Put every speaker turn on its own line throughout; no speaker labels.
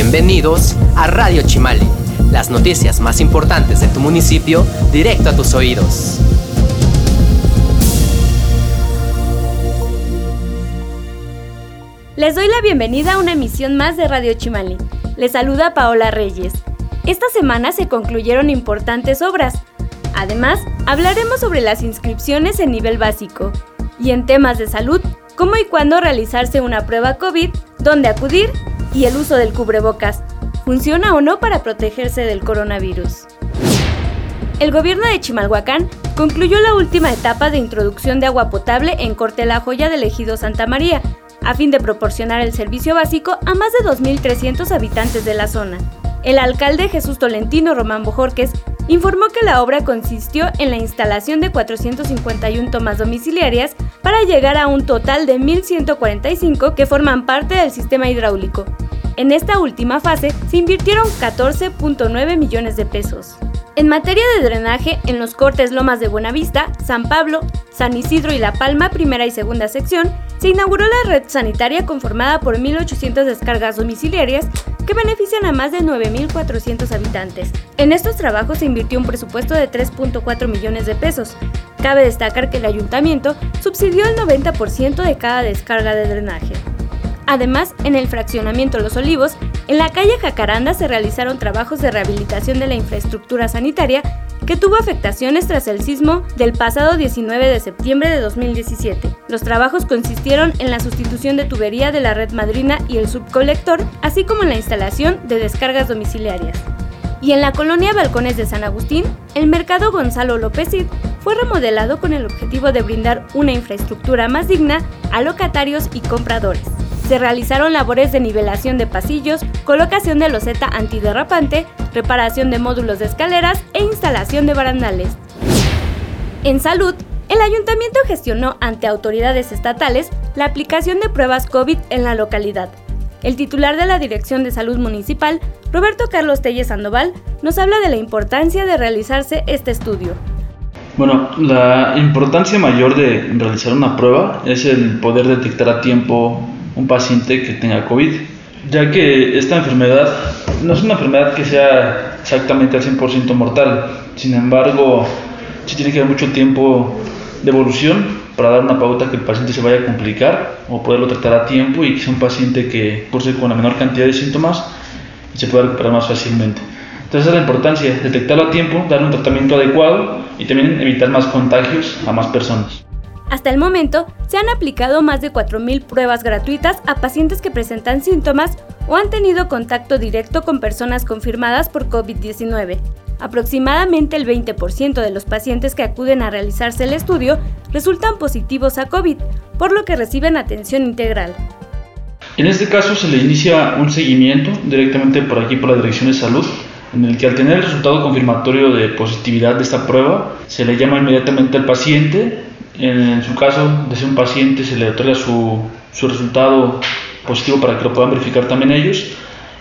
Bienvenidos a Radio Chimali, las noticias más importantes de tu municipio directo a tus oídos.
Les doy la bienvenida a una emisión más de Radio Chimali. Les saluda Paola Reyes. Esta semana se concluyeron importantes obras. Además, hablaremos sobre las inscripciones en nivel básico y en temas de salud, cómo y cuándo realizarse una prueba COVID, dónde acudir y el uso del cubrebocas. ¿Funciona o no para protegerse del coronavirus? El gobierno de Chimalhuacán concluyó la última etapa de introducción de agua potable en Corte La Joya del Ejido Santa María, a fin de proporcionar el servicio básico a más de 2.300 habitantes de la zona. El alcalde Jesús Tolentino Román Bojorques informó que la obra consistió en la instalación de 451 tomas domiciliarias para llegar a un total de 1.145 que forman parte del sistema hidráulico. En esta última fase se invirtieron 14.9 millones de pesos. En materia de drenaje, en los cortes Lomas de Buenavista, San Pablo, San Isidro y La Palma, primera y segunda sección, se inauguró la red sanitaria conformada por 1.800 descargas domiciliarias que benefician a más de 9.400 habitantes. En estos trabajos se invirtió un presupuesto de 3.4 millones de pesos. Cabe destacar que el ayuntamiento subsidió el 90% de cada descarga de drenaje. Además, en el fraccionamiento Los Olivos, en la calle Jacaranda se realizaron trabajos de rehabilitación de la infraestructura sanitaria que tuvo afectaciones tras el sismo del pasado 19 de septiembre de 2017. Los trabajos consistieron en la sustitución de tubería de la red madrina y el subcolector, así como en la instalación de descargas domiciliarias. Y en la colonia Balcones de San Agustín, el mercado Gonzalo López Cid fue remodelado con el objetivo de brindar una infraestructura más digna a locatarios y compradores se realizaron labores de nivelación de pasillos, colocación de loseta antiderrapante, reparación de módulos de escaleras e instalación de barandales. En salud, el ayuntamiento gestionó ante autoridades estatales la aplicación de pruebas COVID en la localidad. El titular de la Dirección de Salud Municipal, Roberto Carlos Telles Sandoval, nos habla de la importancia de realizarse este estudio.
Bueno, la importancia mayor de realizar una prueba es el poder detectar a tiempo un paciente que tenga COVID, ya que esta enfermedad no es una enfermedad que sea exactamente al 100% mortal, sin embargo, sí tiene que haber mucho tiempo de evolución para dar una pauta que el paciente se vaya a complicar o poderlo tratar a tiempo y que sea un paciente que curse con la menor cantidad de síntomas y se pueda recuperar más fácilmente. Entonces, es la importancia, detectarlo a tiempo, dar un tratamiento adecuado y también evitar más contagios a más personas.
Hasta el momento, se han aplicado más de 4.000 pruebas gratuitas a pacientes que presentan síntomas o han tenido contacto directo con personas confirmadas por COVID-19. Aproximadamente el 20% de los pacientes que acuden a realizarse el estudio resultan positivos a COVID, por lo que reciben atención integral.
En este caso se le inicia un seguimiento directamente por aquí por la Dirección de Salud, en el que al tener el resultado confirmatorio de positividad de esta prueba, se le llama inmediatamente al paciente en su caso de ser un paciente se le otorga su, su resultado positivo para que lo puedan verificar también ellos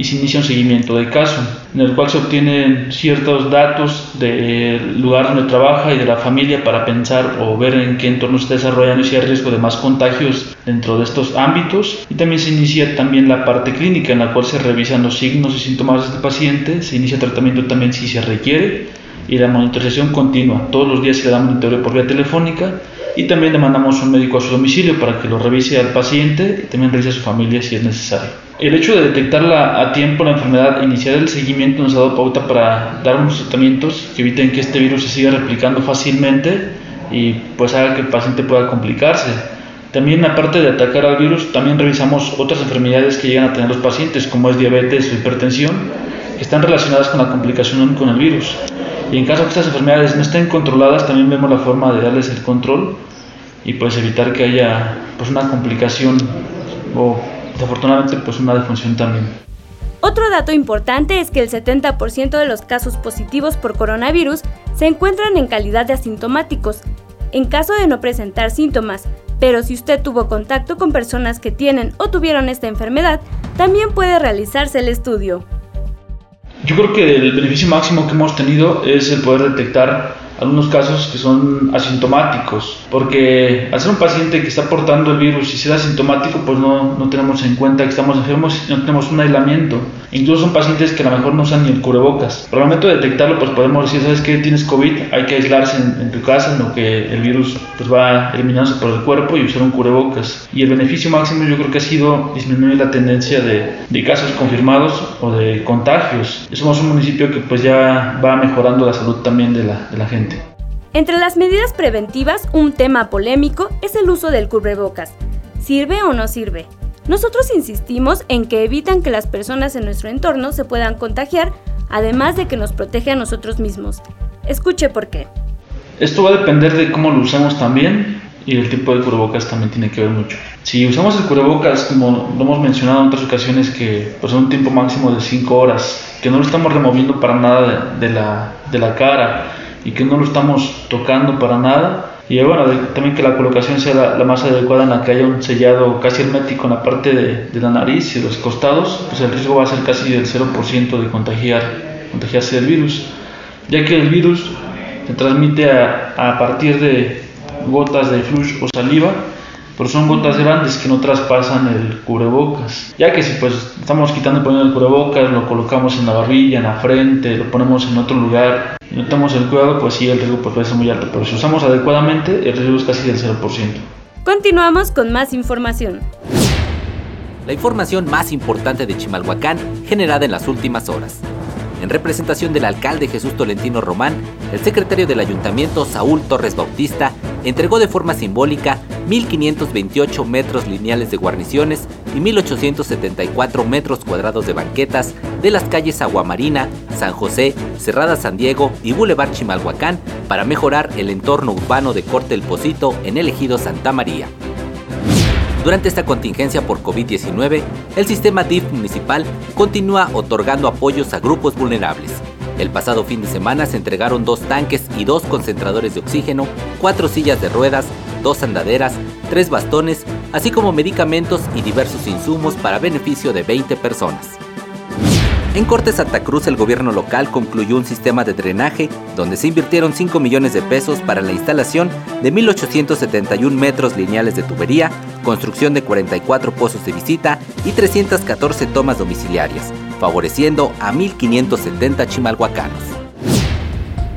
y se inicia un seguimiento del caso, en el cual se obtienen ciertos datos del lugar donde trabaja y de la familia para pensar o ver en qué entorno se está desarrollando y si hay riesgo de más contagios dentro de estos ámbitos. Y también se inicia también la parte clínica, en la cual se revisan los signos y síntomas de este paciente, se inicia tratamiento también si se requiere y la monitorización continua. Todos los días se le da monitoreo por vía telefónica y también le mandamos un médico a su domicilio para que lo revise al paciente y también revise a su familia si es necesario. El hecho de detectarla a tiempo la enfermedad, iniciar el seguimiento nos ha dado pauta para dar unos tratamientos que eviten que este virus se siga replicando fácilmente y pues haga que el paciente pueda complicarse. También aparte de atacar al virus, también revisamos otras enfermedades que llegan a tener los pacientes, como es diabetes o hipertensión, que están relacionadas con la complicación con el virus. Y en caso que estas enfermedades no estén controladas, también vemos la forma de darles el control y pues evitar que haya pues una complicación o desafortunadamente pues una defunción también.
Otro dato importante es que el 70% de los casos positivos por coronavirus se encuentran en calidad de asintomáticos, en caso de no presentar síntomas, pero si usted tuvo contacto con personas que tienen o tuvieron esta enfermedad, también puede realizarse el estudio.
Yo creo que el beneficio máximo que hemos tenido es el poder detectar algunos casos que son asintomáticos, porque al ser un paciente que está portando el virus y ser asintomático, pues no, no tenemos en cuenta que estamos enfermos y no tenemos un aislamiento. Incluso son pacientes que a lo mejor no usan ni el cubrebocas. Pero al momento de detectarlo, pues podemos decir, ¿sabes qué? Tienes COVID, hay que aislarse en, tu casa, en lo que el virus pues va eliminándose por el cuerpo y usar un cubrebocas. Y el beneficio máximo yo creo que ha sido disminuir la tendencia de, de casos confirmados o de contagios. Somos un municipio que pues ya va mejorando la salud también de la, de la gente.
Entre las medidas preventivas, un tema polémico es el uso del cubrebocas. ¿Sirve o no sirve? Nosotros insistimos en que evitan que las personas en nuestro entorno se puedan contagiar, además de que nos protege a nosotros mismos. Escuche por qué.
Esto va a depender de cómo lo usamos también y el tipo de cubrebocas también tiene que ver mucho. Si usamos el cubrebocas, como lo hemos mencionado en otras ocasiones, que pues un tiempo máximo de 5 horas, que no lo estamos removiendo para nada de, la, de la cara, y que no lo estamos tocando para nada. Y bueno, también que la colocación sea la, más adecuada en la que haya un sellado casi hermético en la parte de, la nariz y los costados, pues el riesgo va a ser casi del 0% de contagiar, contagiarse del virus, ya que el virus se transmite a, a partir de gotas de flush o saliva pero son gotas grandes que no traspasan el cubrebocas. Ya que si pues estamos quitando y poniendo el cubrebocas, lo colocamos en la barbilla, en la frente, lo ponemos en otro lugar y no tenemos el cuidado, pues sí, el riesgo pues, puede ser muy alto. Pero si usamos adecuadamente, el riesgo es casi del 0%.
Continuamos con más información.
La información más importante de Chimalhuacán generada en las últimas horas. En representación del alcalde Jesús Tolentino Román, el secretario del ayuntamiento Saúl Torres Bautista entregó de forma simbólica 1.528 metros lineales de guarniciones y 1.874 metros cuadrados de banquetas de las calles Aguamarina, San José, Cerrada San Diego y Boulevard Chimalhuacán para mejorar el entorno urbano de Corte El Pocito en el ejido Santa María. Durante esta contingencia por COVID-19, el sistema DIF municipal continúa otorgando apoyos a grupos vulnerables. El pasado fin de semana se entregaron dos tanques y dos concentradores de oxígeno, cuatro sillas de ruedas, dos andaderas, tres bastones, así como medicamentos y diversos insumos para beneficio de 20 personas. En Corte Santa Cruz el gobierno local concluyó un sistema de drenaje donde se invirtieron 5 millones de pesos para la instalación de 1.871 metros lineales de tubería, construcción de 44 pozos de visita y 314 tomas domiciliarias, favoreciendo a 1.570 chimalhuacanos.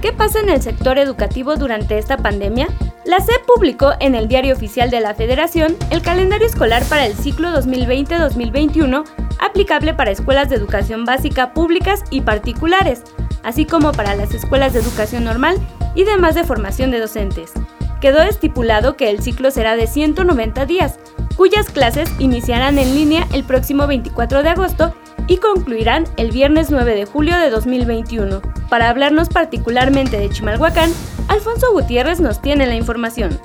¿Qué pasa en el sector educativo durante esta pandemia? La SEP publicó en el Diario Oficial de la Federación el calendario escolar para el ciclo 2020-2021 aplicable para escuelas de educación básica públicas y particulares, así como para las escuelas de educación normal y demás de formación de docentes. Quedó estipulado que el ciclo será de 190 días, cuyas clases iniciarán en línea el próximo 24 de agosto y concluirán el viernes 9 de julio de 2021. Para hablarnos particularmente de Chimalhuacán, Alfonso Gutiérrez nos tiene la información.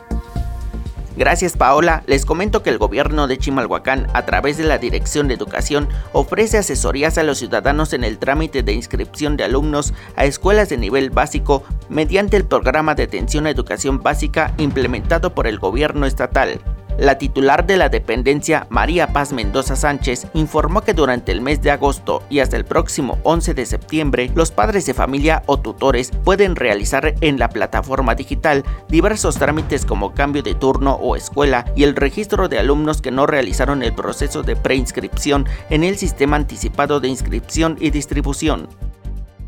Gracias Paola, les comento que el gobierno de Chimalhuacán, a través de la Dirección de Educación, ofrece asesorías a los ciudadanos en el trámite de inscripción de alumnos a escuelas de nivel básico mediante el programa de atención a educación básica implementado por el gobierno estatal. La titular de la dependencia, María Paz Mendoza Sánchez, informó que durante el mes de agosto y hasta el próximo 11 de septiembre, los padres de familia o tutores pueden realizar en la plataforma digital diversos trámites como cambio de turno o escuela y el registro de alumnos que no realizaron el proceso de preinscripción en el sistema anticipado de inscripción y distribución.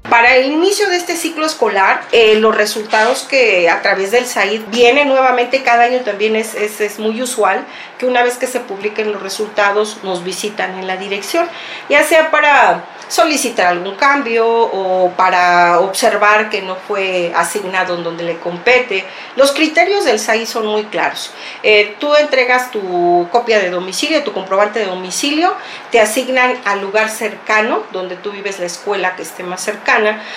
Para el inicio de este ciclo escolar, eh, los resultados que a través del SAID vienen nuevamente cada año también es, es, es, muy usual que una vez que se publiquen los resultados nos visitan en la dirección, ya sea para solicitar algún cambio o para observar que no fue asignado en donde le compete. Los criterios del SAI son muy claros. Eh, tú entregas tu copia de domicilio, tu comprobante de domicilio, te asignan al lugar cercano donde tú vives la escuela que esté más cercana,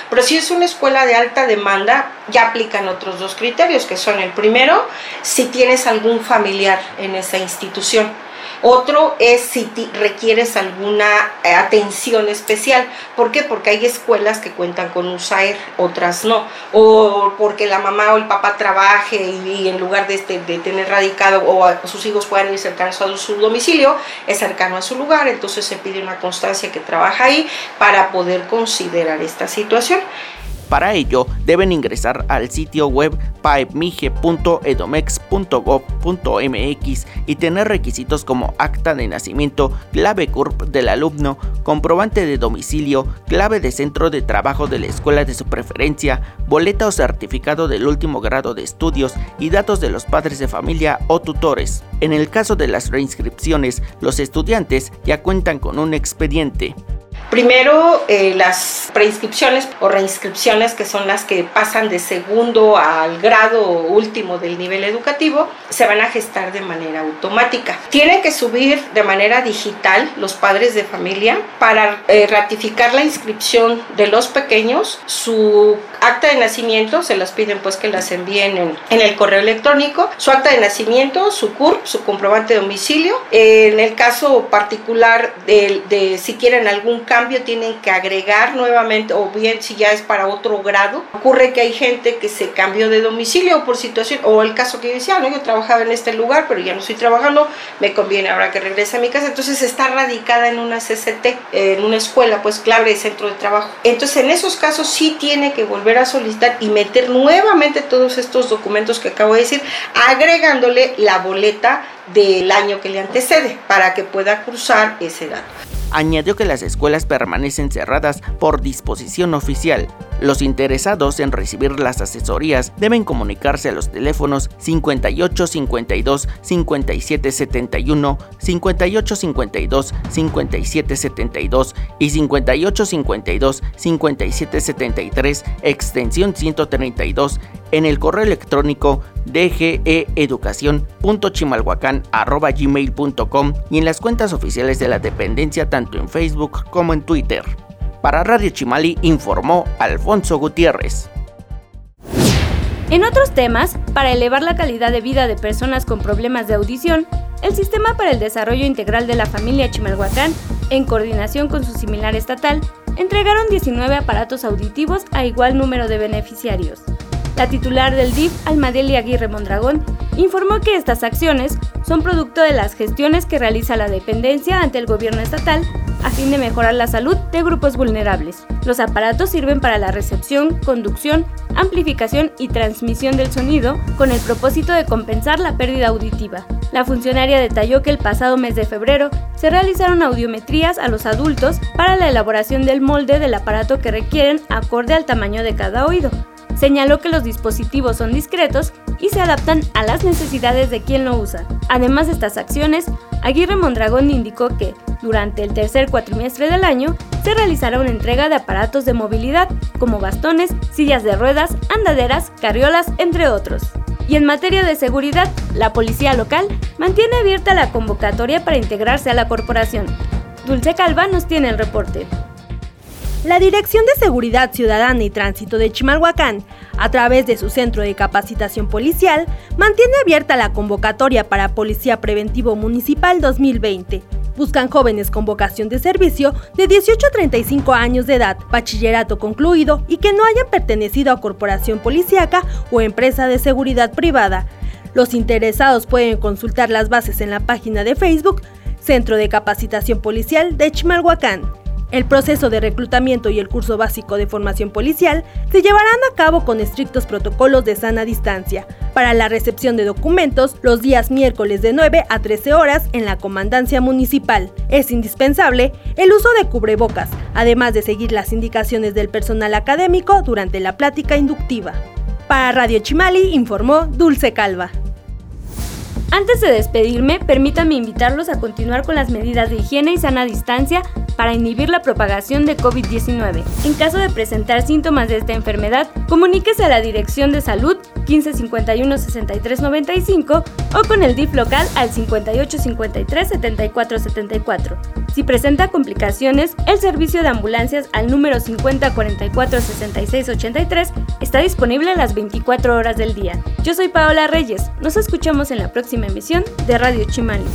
pero si es una escuela de alta demanda, ya aplican otros dos criterios, que son el primero, si tienes algún familiar en esa institución. Otro es si requieres alguna eh, atención especial. ¿Por qué? Porque hay escuelas que cuentan con un SAER, otras no. O porque la mamá o el papá trabaje y, en lugar de, este, de tener radicado o sus hijos puedan ir cercanos a su domicilio, es cercano a su lugar, entonces se pide una constancia que trabaja ahí para poder considerar esta situación.
Para ello, deben ingresar al sitio web paepmige.edomex.gov.mx y tener requisitos como acta de nacimiento, clave CURP del alumno, comprobante de domicilio, clave de centro de trabajo de la escuela de su preferencia, boleta o certificado del último grado de estudios y datos de los padres de familia o tutores. En el caso de las reinscripciones, los estudiantes ya cuentan con un expediente.
Primero, eh, las preinscripciones o reinscripciones, que son las que pasan de segundo al grado último del nivel educativo, se van a gestar de manera automática. Tienen que subir de manera digital los padres de familia para eh, ratificar la inscripción de los pequeños, su acta de nacimiento, se las piden pues que las envíen en, en el correo electrónico, su acta de nacimiento, su CURP, su comprobante de domicilio. en el caso particular de, de si quieren algún cambio, tienen que agregar nuevamente, o bien si ya es para otro grado. Ocurre que hay gente que se cambió de domicilio por situación, o el caso que yo decía, no, yo trabajaba en este lugar, pero ya no estoy trabajando, me conviene ahora que regrese a mi casa. Entonces está radicada en una CCT, en una escuela, pues clave de centro de trabajo. Entonces en esos casos sí tiene que volver a solicitar y meter nuevamente todos estos documentos que acabo de decir, agregándole la boleta del año que le antecede para que pueda cruzar ese dato
añadió que las escuelas permanecen cerradas por disposición oficial. Los interesados en recibir las asesorías deben comunicarse a los teléfonos 58 52 57 71, 58 52 57 72 y 58 52 57 73, extensión 132, en el correo electrónico dgeeducación.chimalhuacán.gmail.com y en las cuentas oficiales de la dependencia tanto en Facebook como en Twitter. Para Radio Chimali informó Alfonso Gutiérrez.
En otros temas, para elevar la calidad de vida de personas con problemas de audición, el Sistema para el Desarrollo Integral de la Familia Chimalhuacán, en coordinación con su similar estatal, entregaron 19 aparatos auditivos a igual número de beneficiarios. La titular del DIF, Almadeli Aguirre Mondragón, informó que estas acciones son producto de las gestiones que realiza la dependencia ante el gobierno estatal a fin de mejorar la salud de grupos vulnerables. Los aparatos sirven para la recepción, conducción, amplificación y transmisión del sonido con el propósito de compensar la pérdida auditiva. La funcionaria detalló que el pasado mes de febrero se realizaron audiometrías a los adultos para la elaboración del molde del aparato que requieren acorde al tamaño de cada oído, Señaló que los dispositivos son discretos y se adaptan a las necesidades de quien lo usa. Además de estas acciones, Aguirre Mondragón indicó que, durante el tercer cuatrimestre del año, se realizará una entrega de aparatos de movilidad, como bastones, sillas de ruedas, andaderas, carriolas, entre otros. Y en materia de seguridad, la policía local mantiene abierta la convocatoria para integrarse a la corporación. Dulce Calva nos tiene el reporte.
La Dirección de Seguridad Ciudadana y Tránsito de Chimalhuacán, a través de su Centro de Capacitación Policial, mantiene abierta la convocatoria para Policía Preventivo Municipal 2020. Buscan jóvenes con vocación de servicio de 18 a 35 años de edad, bachillerato concluido y que no hayan pertenecido a corporación policíaca o empresa de seguridad privada. Los interesados pueden consultar las bases en la página de Facebook Centro de Capacitación Policial de Chimalhuacán. El proceso de reclutamiento y el curso básico de formación policial se llevarán a cabo con estrictos protocolos de sana distancia. Para la recepción de documentos, los días miércoles de 9 a 13 horas en la comandancia municipal. Es indispensable el uso de cubrebocas, además de seguir las indicaciones del personal académico durante la plática inductiva. Para Radio Chimali informó Dulce Calva.
Antes de despedirme, permítanme invitarlos a continuar con las medidas de higiene y sana distancia para inhibir la propagación de COVID-19. En caso de presentar síntomas de esta enfermedad, comuníquese a la Dirección de Salud 1551 6395 o con el DIF local al 5853 7474. Si presenta complicaciones, el servicio de ambulancias al número 5044 6683 está disponible las 24 horas del día. Yo soy Paola Reyes. Nos escuchamos en la próxima emisión de Radio Chimali.